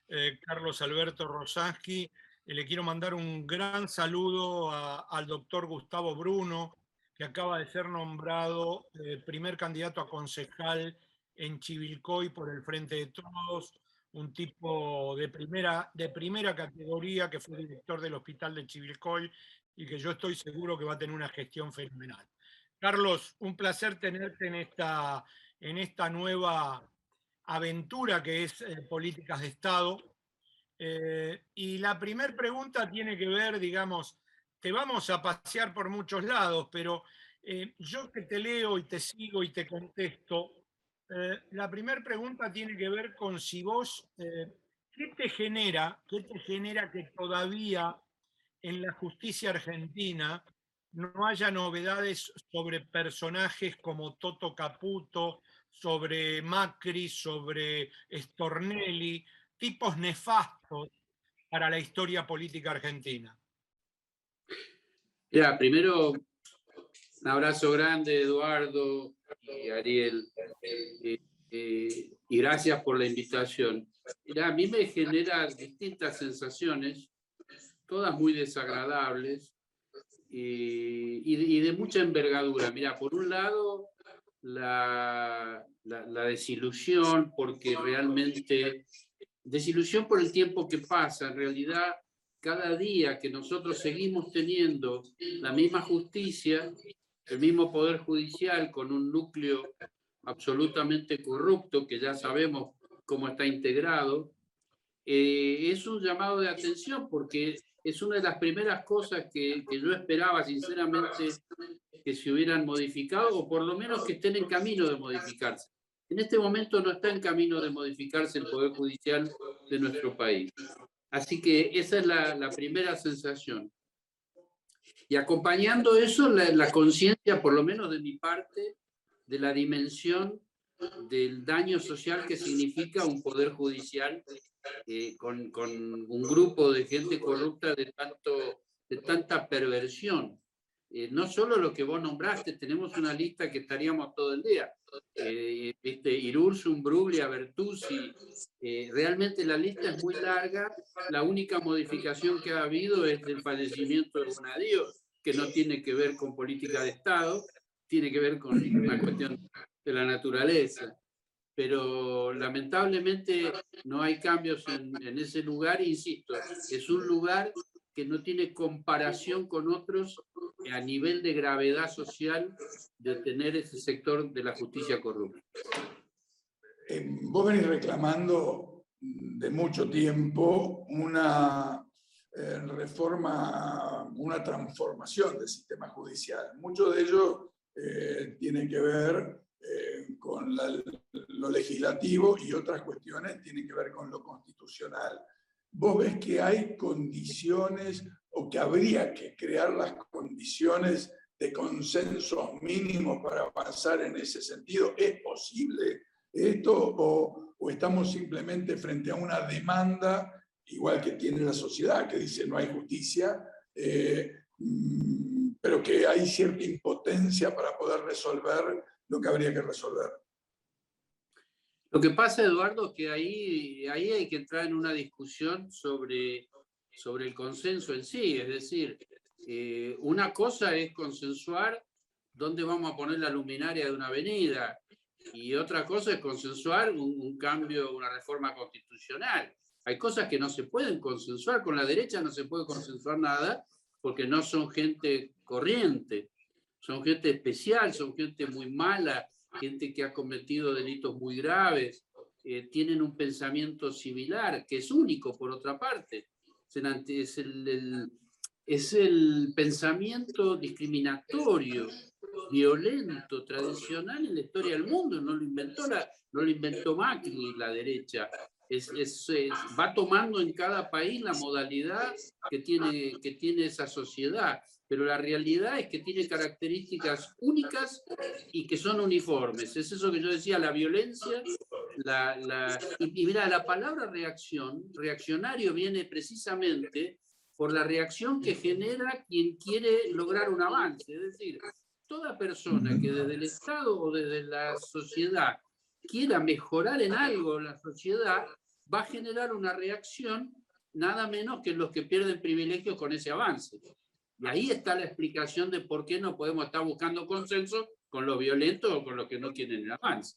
eh, Carlos Alberto Rosansky, eh, le quiero mandar un gran saludo al doctor Gustavo Bruno, que acaba de ser nombrado primer candidato a concejal en Chivilcoy por el Frente de Todos, un tipo de primera, de primera categoría que fue director del Hospital de Chivilcoy y que yo estoy seguro que va a tener una gestión fenomenal. Carlos, un placer tenerte en esta, en esta nueva aventura que es eh, políticas de Estado. Eh, y la primera pregunta tiene que ver, digamos, te vamos a pasear por muchos lados, pero eh, yo que te leo y te sigo y te contesto, la primera pregunta tiene que ver con si vos, ¿qué te genera, qué te genera que todavía en la justicia argentina no haya novedades sobre personajes como Toto Caputo, sobre Macri, sobre Stornelli, tipos nefastos para la historia política argentina. Ya, primero, un abrazo grande, Eduardo y Ariel, eh, eh, y gracias por la invitación. Mira, a mí me genera distintas sensaciones, todas muy desagradables y, de mucha envergadura. Mira, por un lado, la, la, desilusión, porque realmente, desilusión por el tiempo que pasa, en realidad cada día que nosotros seguimos teniendo la misma justicia, el mismo poder judicial con un núcleo absolutamente corrupto, que ya sabemos cómo está integrado, eh, es un llamado de atención porque es una de las primeras cosas que, que yo esperaba sinceramente que se hubieran modificado o por lo menos que estén en camino de modificarse. En este momento no está en camino de modificarse el Poder Judicial de nuestro país. Así que esa es la, primera sensación. Y acompañando eso, la, conciencia, por lo menos de mi parte, de la dimensión del daño social que significa un poder judicial eh, con, con, un grupo de gente corrupta de, tanto, de tanta perversión. Eh, no solo lo que vos nombraste, tenemos una lista que estaríamos todo el día. eh, este, Bertuzzi, eh, realmente la lista es muy larga, la única modificación que ha habido es el fallecimiento de Bonadío, que no tiene que ver con política de Estado, tiene que ver con una cuestión de la naturaleza. Pero lamentablemente no hay cambios en, en ese lugar, insisto, es un lugar que no tiene comparación con otros a nivel de gravedad social de tener ese sector de la justicia corrupta. Eh, vos venís reclamando de mucho tiempo una eh, reforma, una transformación del sistema judicial. Mucho de ello eh, tiene que ver con lo legislativo y otras cuestiones tienen que ver con lo constitucional. ¿Vos ves que hay condiciones o que habría que crear las condiciones de consenso mínimo para avanzar en ese sentido? ¿Es posible esto o, estamos simplemente frente a una demanda, igual que tiene la sociedad, que dice no hay justicia, eh, mm, pero que hay cierta impotencia para poder resolver lo que habría que resolver? Lo que pasa, Eduardo, es que ahí, ahí hay que entrar en una discusión sobre, sobre el consenso en sí. Es decir, eh, una cosa es consensuar dónde vamos a poner la luminaria de una avenida y otra cosa es consensuar un, un cambio, una reforma constitucional. Hay cosas que no se pueden consensuar. Con la derecha no se puede consensuar nada porque no son gente corriente, son gente especial, son gente muy mala, gente que ha cometido delitos muy graves, eh, tienen un pensamiento similar, que es único por otra parte. Es el, es el, pensamiento discriminatorio, violento, tradicional en la historia del mundo. No lo inventó, no lo inventó Macri, la derecha. Va tomando en cada país la modalidad que tiene, que tiene esa sociedad pero la realidad es que tiene características únicas y que son uniformes. Es eso que yo decía, la violencia, la, la, y, mira, la palabra reacción, reaccionario viene precisamente por la reacción que genera quien quiere lograr un avance. Es decir, toda persona que desde el Estado o desde la sociedad quiera mejorar en algo la sociedad, va a generar una reacción nada menos que los que pierden privilegios con ese avance. Y ahí está la explicación de por qué no podemos estar buscando consenso con los violentos o con los que no quieren el avance.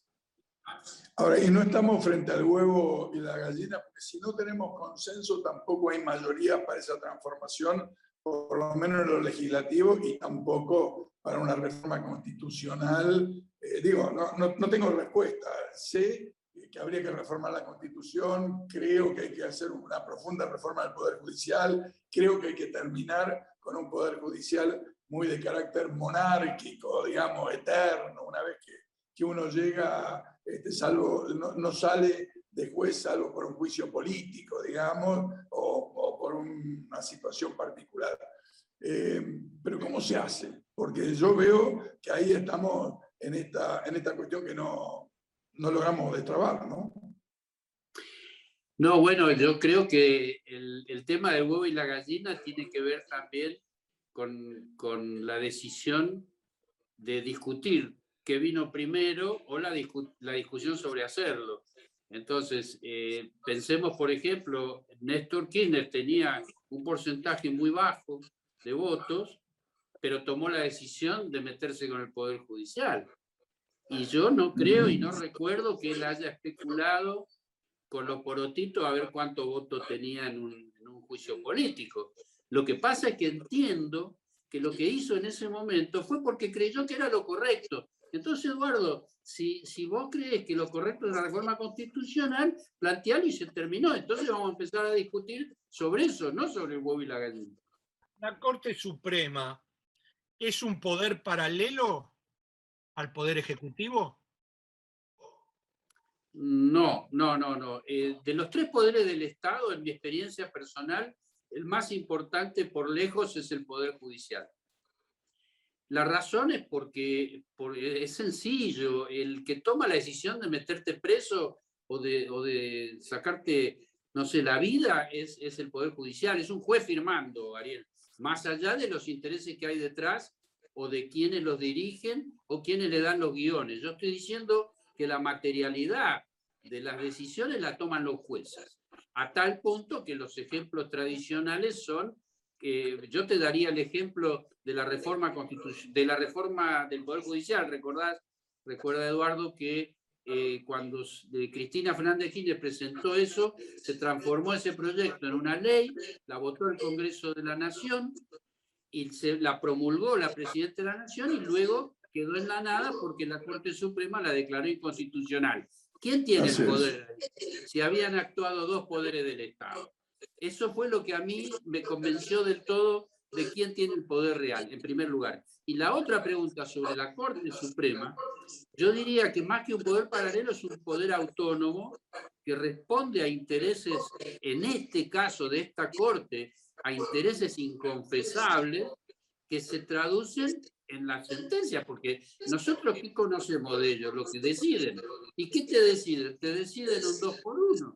Ahora, y no estamos frente al huevo y la gallina, porque si no tenemos consenso tampoco hay mayoría para esa transformación, por lo menos en lo legislativo, y tampoco para una reforma constitucional. Eh, digo, no, no, no tengo respuesta. Sé que habría que reformar la Constitución, creo que hay que hacer una profunda reforma del Poder Judicial, creo que hay que terminar con un poder judicial muy de carácter monárquico, digamos, eterno, una vez que, que uno llega, este, salvo, no, sale de juez salvo por un juicio político, digamos, o, por una situación particular. Eh, pero ¿cómo se hace? Porque yo veo que ahí estamos en esta, en esta cuestión que no, no logramos destrabar, ¿no? No, bueno, yo creo que el, tema del huevo y la gallina tiene que ver también con, la decisión de discutir qué vino primero o la, la discusión sobre hacerlo. Entonces, eh, pensemos, por ejemplo, Néstor Kirchner tenía un porcentaje muy bajo de votos, pero tomó la decisión de meterse con el Poder Judicial. Y yo no creo y no recuerdo que él haya especulado con los porotitos a ver cuánto voto tenía en un, juicio político. Lo que pasa es que entiendo que lo que hizo en ese momento fue porque creyó que era lo correcto. Entonces, Eduardo, si, si vos crees que lo correcto es la reforma constitucional, plantealo y se terminó. Entonces vamos a empezar a discutir sobre eso, no sobre el huevo y la gallina. ¿La Corte Suprema es un poder paralelo al Poder Ejecutivo? No, no, no, no. Eh, de los tres poderes del Estado, en mi experiencia personal, el más importante por lejos es el Poder Judicial. La razón es porque, es sencillo, el que toma la decisión de meterte preso o de, sacarte, no sé, la vida es el Poder Judicial, es un juez firmando, Ariel, más allá de los intereses que hay detrás o de quienes los dirigen o quienes le dan los guiones. Yo estoy diciendo que la materialidad de las decisiones la toman los jueces, a tal punto que los ejemplos tradicionales son, que yo te daría el ejemplo de la reforma de la reforma del Poder Judicial, ¿recordás? Recuerda Eduardo que eh, cuando Cristina Fernández Kirchner presentó eso, se transformó ese proyecto en una ley, la votó el Congreso de la Nación y se la promulgó la Presidenta de la Nación y luego quedó en la nada porque la Corte Suprema la declaró inconstitucional. ¿Quién tiene el poder? Si habían actuado dos poderes del Estado. Eso fue lo que a mí me convenció del todo de quién tiene el poder real, en primer lugar. Y la otra pregunta sobre la Corte Suprema, yo diría que más que un poder paralelo es un poder autónomo que responde a intereses, en este caso de esta Corte, a intereses inconfesables que se traducen en la sentencia, porque nosotros qué conocemos de ellos, lo que deciden. ¿Y qué te deciden? Te deciden un dos por uno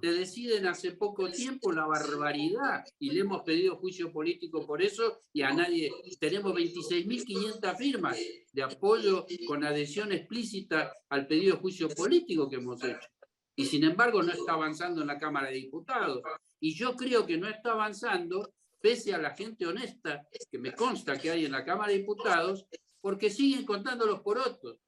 te deciden hace poco tiempo la barbaridad y le hemos pedido juicio político por eso y a nadie. Tenemos 26.500 firmas de apoyo con adhesión explícita al pedido de juicio político que hemos hecho. Y sin embargo no está avanzando en la Cámara de Diputados. Y yo creo que no está avanzando pese a la gente honesta que me consta que hay en la Cámara de Diputados, porque siguen contando los porotos,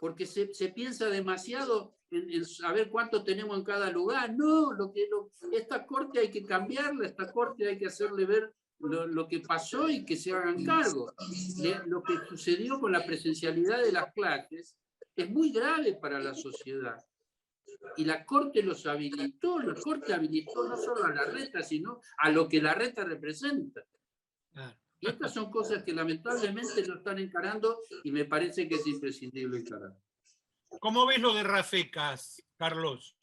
porque se, se piensa demasiado en, saber cuánto tenemos en cada lugar. No, lo que, esta corte hay que cambiarla, esta corte hay que hacerle ver lo, que pasó y que se hagan cargo. lo que sucedió con la presencialidad de las clases es muy grave para la sociedad. Y la Corte los habilitó, la Corte habilitó no solo a la reta, sino a lo que la reta representa. Y estas son cosas que lamentablemente no están encarando y me parece que es imprescindible encarar. ¿Cómo ves lo de Rafecas, Carlos?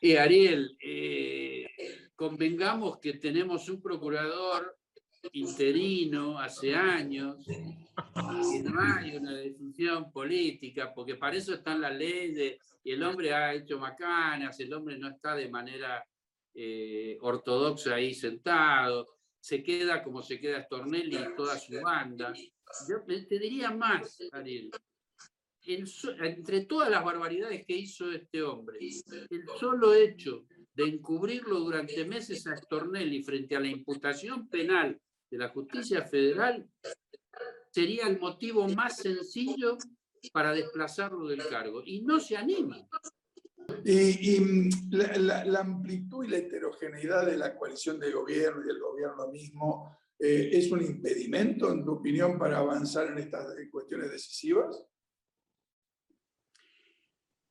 Eh, Ariel, eh, convengamos que tenemos un procurador interino hace años, y no hay una decisión política, porque para eso están las leyes, y el hombre ha hecho macanas, el hombre no está de manera eh, ortodoxa ahí sentado, se queda como se queda Stornelli y toda su banda. Yo te diría más, Ariel. entre todas las barbaridades que hizo este hombre, el solo hecho de encubrirlo durante meses a Stornelli frente a la imputación penal de la justicia federal sería el motivo más sencillo para desplazarlo del cargo. Y no se anima. Y, mm, la, amplitud y la heterogeneidad de la coalición de gobierno y del gobierno mismo eh, es un impedimento, en tu opinión, para avanzar en estas cuestiones decisivas?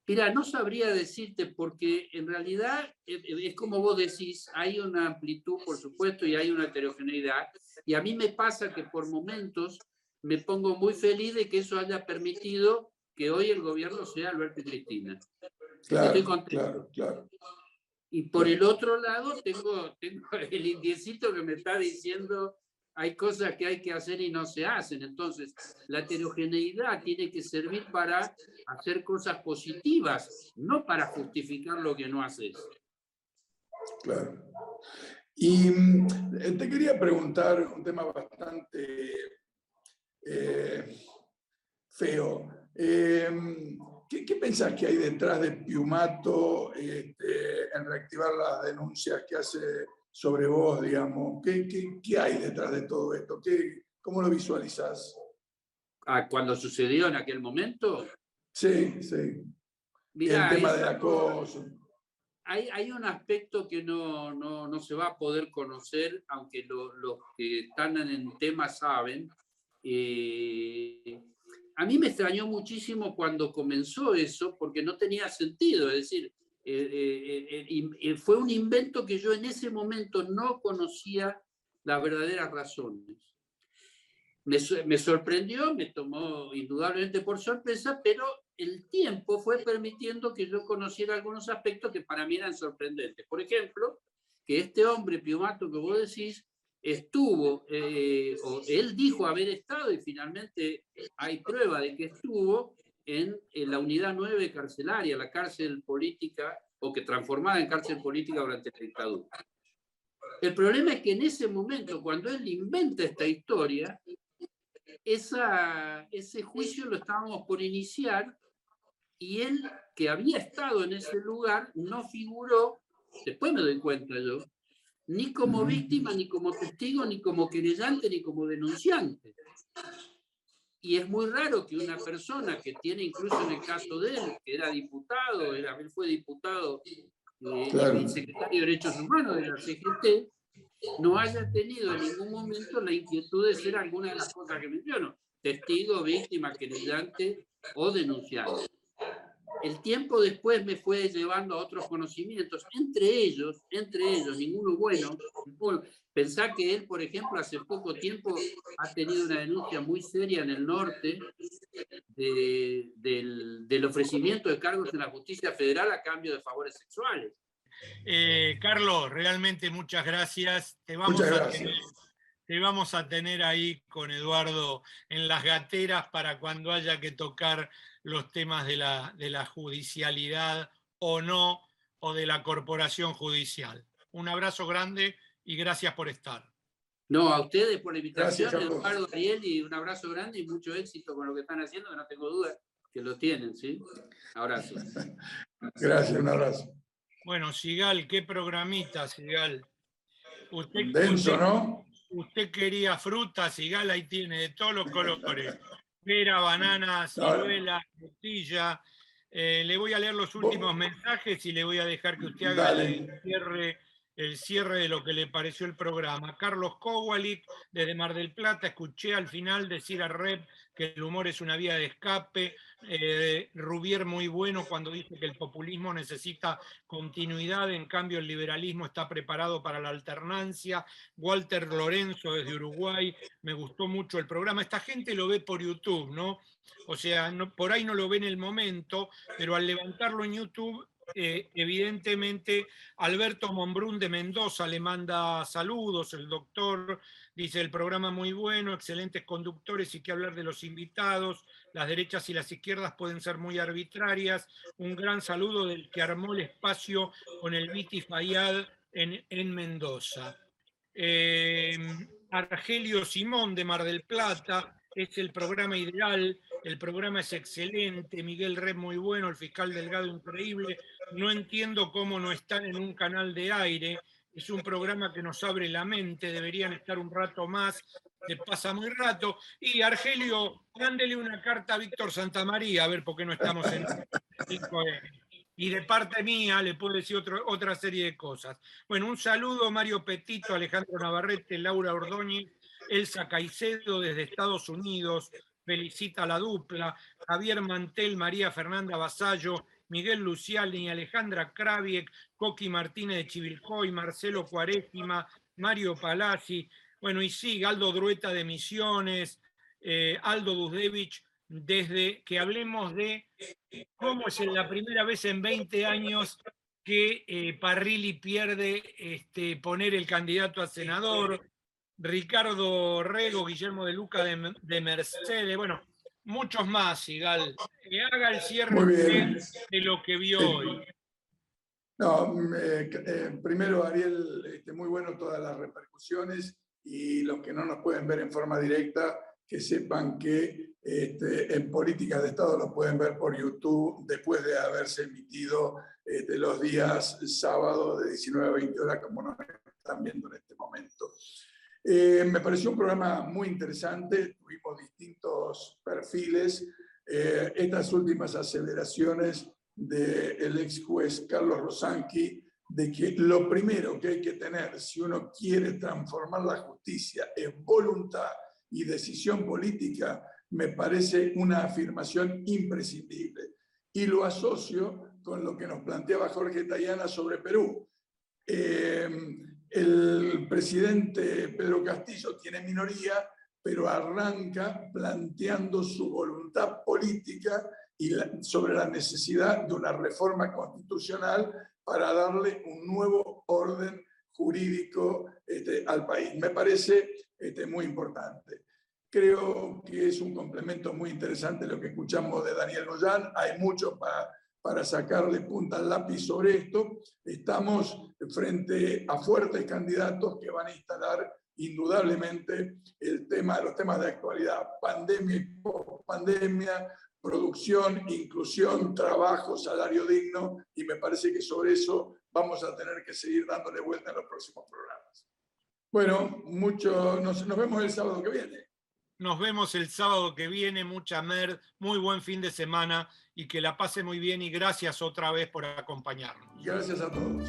Mira, no sabría decirte porque en realidad eh, eh, es como vos decís, hay una amplitud, por supuesto, y hay una heterogeneidad. Y a mí me pasa que por momentos me pongo muy feliz de que eso haya permitido que hoy el gobierno sea Alberto y Cristina. Claro, claro, claro. Y por el otro lado tengo, tengo *laughs* el indiecito que me está diciendo hay cosas que hay que hacer y no se hacen. Entonces, la heterogeneidad tiene que servir para hacer cosas positivas, no para justificar lo que no haces. Claro. Y mm, te quería preguntar un tema bastante eh, feo. Eh, ¿Qué, pensás que hay detrás de Piumato este, en reactivar las denuncias que hace sobre vos, digamos? ¿Qué, qué, hay detrás de todo esto? ¿Qué, ¿Cómo lo visualizás? Ah, ¿Cuando sucedió en aquel momento? Sí, sí. el tema de acoso. Hay, hay, un aspecto que no, no, no, se va a poder conocer, aunque los que están en el tema saben. Eh, a mí me extrañó muchísimo cuando comenzó eso, porque no tenía sentido, es decir, eh, eh, eh, fue un invento que yo en ese momento no conocía las verdaderas razones. Me, me, sorprendió, me tomó indudablemente por sorpresa, pero el tiempo fue permitiendo que yo conociera algunos aspectos que para mí eran sorprendentes. Por ejemplo, que este hombre Piomato que vos decís estuvo, eh, o él dijo haber estado y finalmente hay prueba de que estuvo en, la unidad 9 carcelaria, la cárcel política, o que transformada en cárcel política durante la dictadura. El problema es que en ese momento, cuando él inventa esta historia, esa, ese juicio lo estábamos por iniciar y él, que había estado en ese lugar, no figuró, después me doy cuenta yo, ni como víctima, ni como testigo, ni como querellante, ni como denunciante. Y es muy raro que una persona que tiene, incluso en el caso de él, que era diputado, era, él fue diputado eh, y secretario de Derechos Humanos de la CGT, no haya tenido en ningún momento la inquietud de ser alguna de las cosas que menciono, testigo, víctima, querellante o denunciante el tiempo después me fue llevando a otros conocimientos, entre ellos, entre ellos, ninguno bueno. Pensá que él, por ejemplo, hace poco tiempo ha tenido una denuncia muy seria en el norte del, ofrecimiento de cargos en la justicia federal a cambio de favores sexuales. Eh, Carlos, realmente muchas gracias. Te vamos, A tener, te vamos a tener ahí con Eduardo en las gateras para cuando haya que tocar los temas de la, de la judicialidad o no, o de la corporación judicial. Un abrazo grande y gracias por estar. No, a ustedes por la invitación, Eduardo, Ariel, y un abrazo grande y mucho éxito con lo que están haciendo, que no tengo duda que lo tienen, ¿sí? Abrazo. *laughs* Gracias, un abrazo. Bueno, Sigal, qué programita, Sigal. Usted, Denso, ¿no? Usted quería fruta, Sigal, ahí tiene, de todos los colores pera, banana, ciruela, frutilla. Eh, le voy a leer los últimos mensajes y le voy a dejar que usted haga el cierre, el cierre de lo que le pareció el programa. Carlos Kowalik, desde Mar del Plata, escuché al final decir a Rep que el humor es una vía de escape. Eh, Rubier muy bueno cuando dice que el populismo necesita continuidad, en cambio el liberalismo está preparado para la alternancia. Walter Lorenzo desde Uruguay, me gustó mucho el programa. Esta gente lo ve por YouTube, ¿no? O sea, por ahí no lo ve en el momento, pero al levantarlo en YouTube eh, evidentemente Alberto Monbrún de Mendoza le manda saludos, el doctor dice el programa muy bueno, excelentes conductores y que hablar de los invitados, las derechas y las izquierdas pueden ser muy arbitrarias, un gran saludo del que armó el espacio con el Viti Fayad en, Mendoza. Eh, Argelio Simón de Mar del Plata, es el programa ideal, el programa es excelente, Miguel Red muy bueno, el fiscal Delgado increíble, no entiendo cómo no están en un canal de aire, es un programa que nos abre la mente, deberían estar un rato más, se pasa muy rato. Y Argelio, mándele una carta a Víctor Santamaría, a ver por qué no estamos en 5M. Y de parte mía le puedo decir otra serie de cosas. Bueno, un saludo Mario Petito, Alejandro Navarrete, Laura Ordóñez, Elsa Caicedo desde Estados Unidos, felicita a la dupla, Javier Mantel, María Fernanda Basallo, Miguel Luciani, Alejandra Kraviek, Coqui Martínez de Chivilcoy, Marcelo Cuarésima, Mario Palazzi, bueno, y sí, Aldo Drueta de Misiones, eh, Aldo Duzdevich, desde que hablemos de cómo es la primera vez en 20 años que eh, Parrilli pierde este, poner el candidato a senador, Ricardo Rego, Guillermo de Luca de, de Mercedes, bueno, muchos más, Sigal. Que haga el cierre de lo que vio hoy. No, eh, primero, Ariel, este, muy bueno todas las repercusiones y los que no nos pueden ver en forma directa, que sepan que este, en políticas de Estado lo pueden ver por YouTube después de haberse emitido este, los días sábado de 19 a 20 horas, como nos están viendo en este momento. Eh, me pareció un programa muy interesante, tuvimos distintos perfiles. Eh, estas últimas aceleraciones del ex juez Carlos Rosanqui, de que lo primero que hay que tener si uno quiere transformar la justicia es voluntad y decisión política, me parece una afirmación imprescindible. Y lo asocio con lo que nos planteaba Jorge Tayana sobre Perú. Eh, el presidente Pedro Castillo tiene minoría, pero arranca planteando su voluntad política y sobre la necesidad de una reforma constitucional para darle un nuevo orden jurídico este, al país. Me parece este, muy importante. Creo que es un complemento muy interesante lo que escuchamos de Daniel Goyán. Hay mucho para para sacarle punta al lápiz sobre esto. Estamos frente a fuertes candidatos que van a instalar indudablemente el tema, los temas de actualidad, pandemia y post-pandemia, producción, inclusión, trabajo, salario digno, y me parece que sobre eso vamos a tener que seguir dándole vuelta en los próximos programas. Bueno, mucho, nos, nos vemos el sábado que viene. Nos vemos el sábado que viene, mucha mer, muy buen fin de semana y que la pase muy bien y gracias otra vez por acompañarnos. Gracias a todos.